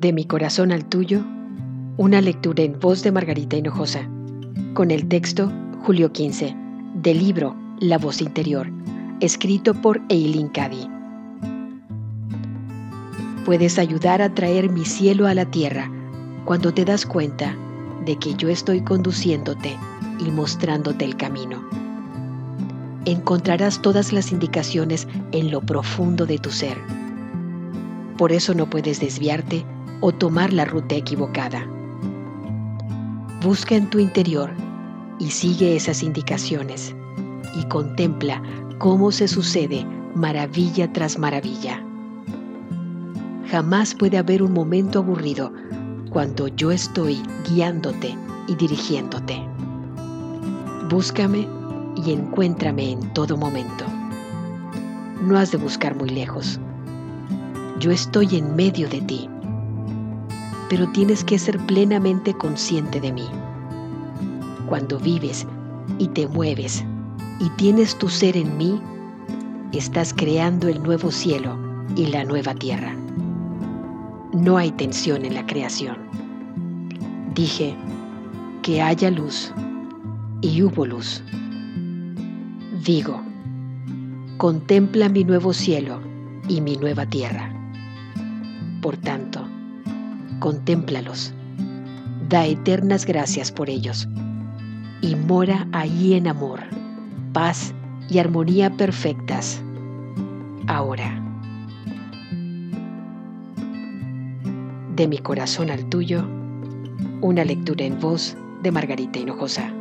De mi corazón al tuyo, una lectura en voz de Margarita Hinojosa, con el texto Julio 15, del libro La voz interior, escrito por Eileen Cady. Puedes ayudar a traer mi cielo a la tierra cuando te das cuenta de que yo estoy conduciéndote y mostrándote el camino. Encontrarás todas las indicaciones en lo profundo de tu ser. Por eso no puedes desviarte o tomar la ruta equivocada. Busca en tu interior y sigue esas indicaciones y contempla cómo se sucede maravilla tras maravilla. Jamás puede haber un momento aburrido cuando yo estoy guiándote y dirigiéndote. Búscame y encuéntrame en todo momento. No has de buscar muy lejos. Yo estoy en medio de ti, pero tienes que ser plenamente consciente de mí. Cuando vives y te mueves y tienes tu ser en mí, estás creando el nuevo cielo y la nueva tierra. No hay tensión en la creación. Dije que haya luz y hubo luz. Digo, contempla mi nuevo cielo y mi nueva tierra. Por tanto, contémplalos, da eternas gracias por ellos y mora ahí en amor, paz y armonía perfectas. Ahora. De mi corazón al tuyo, una lectura en voz de Margarita Hinojosa.